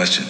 question.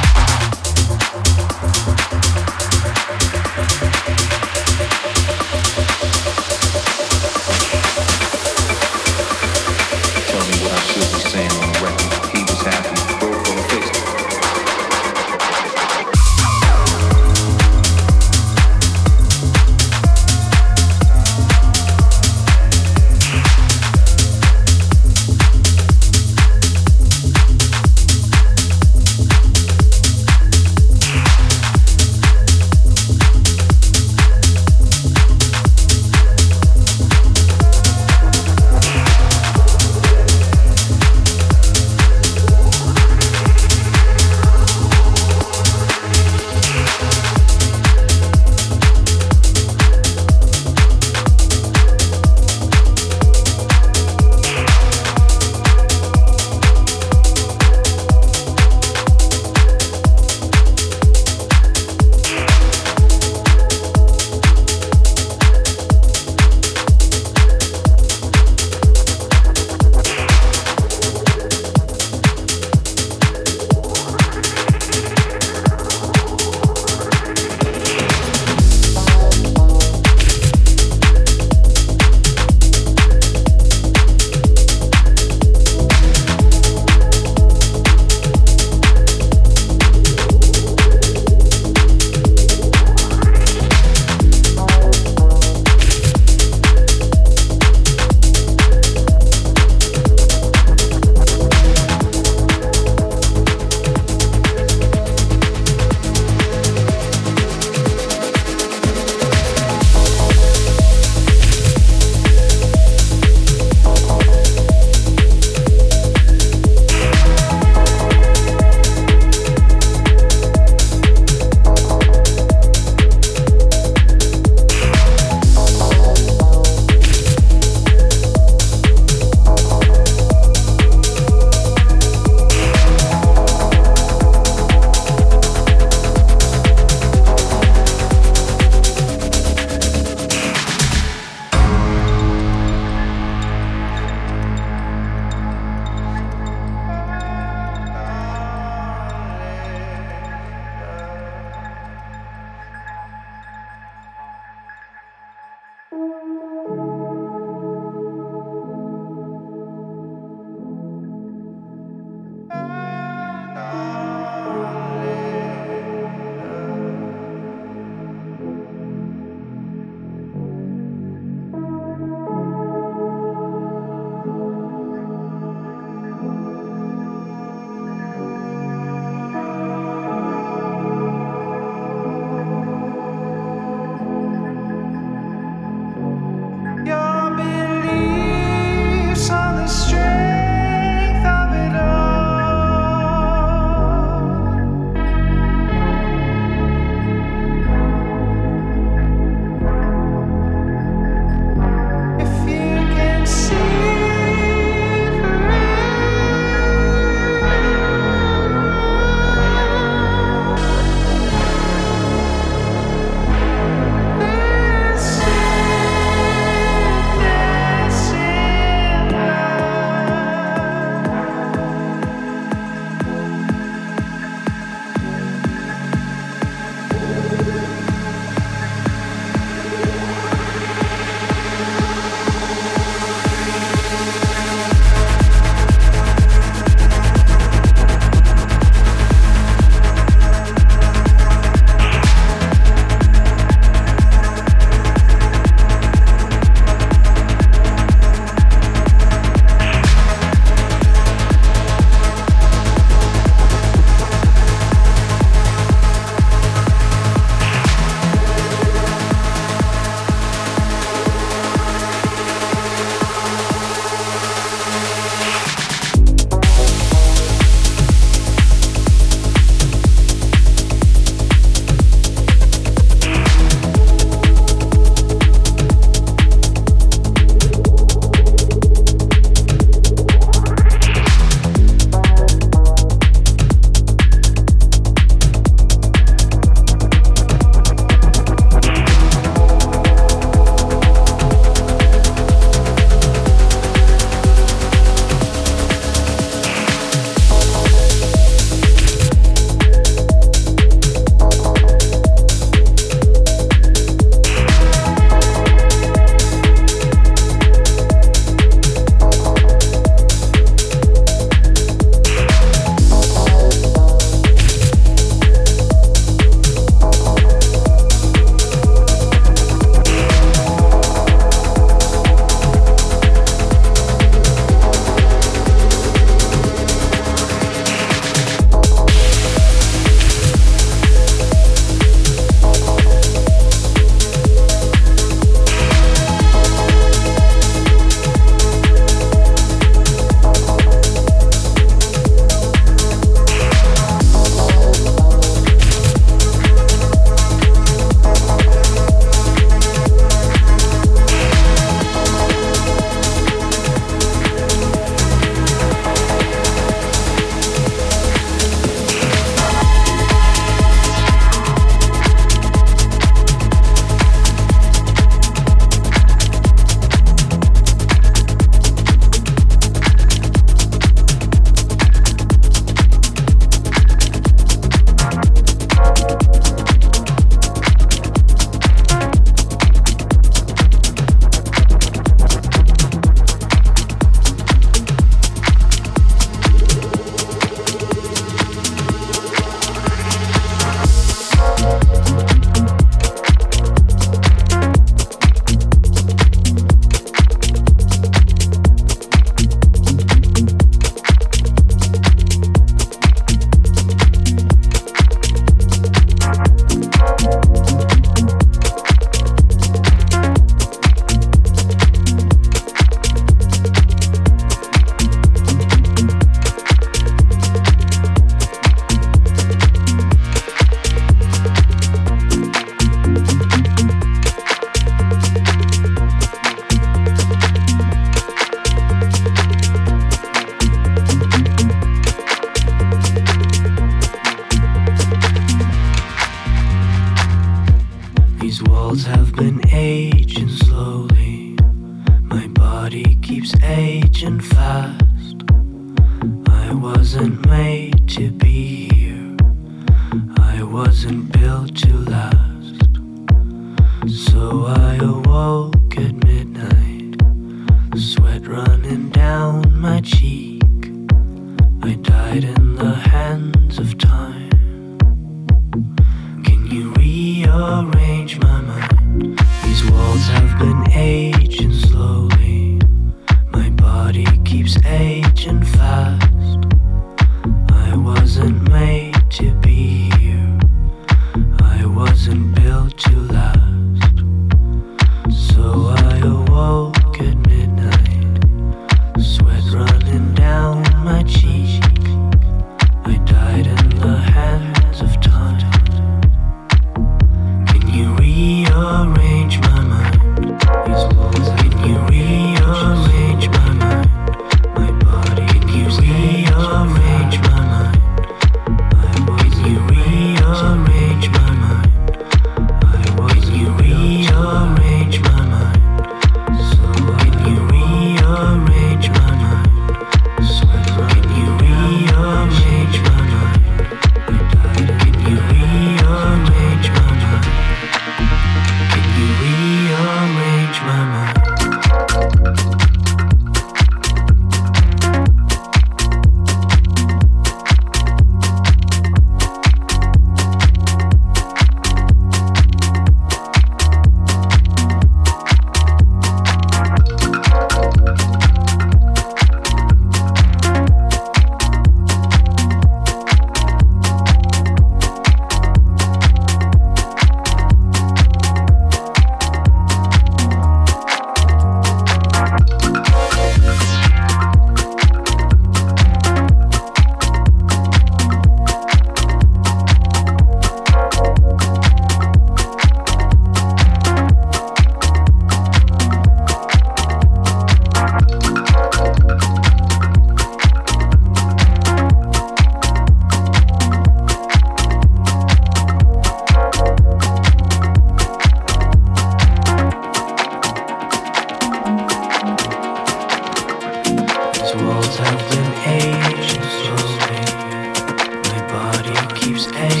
leaves. Hey.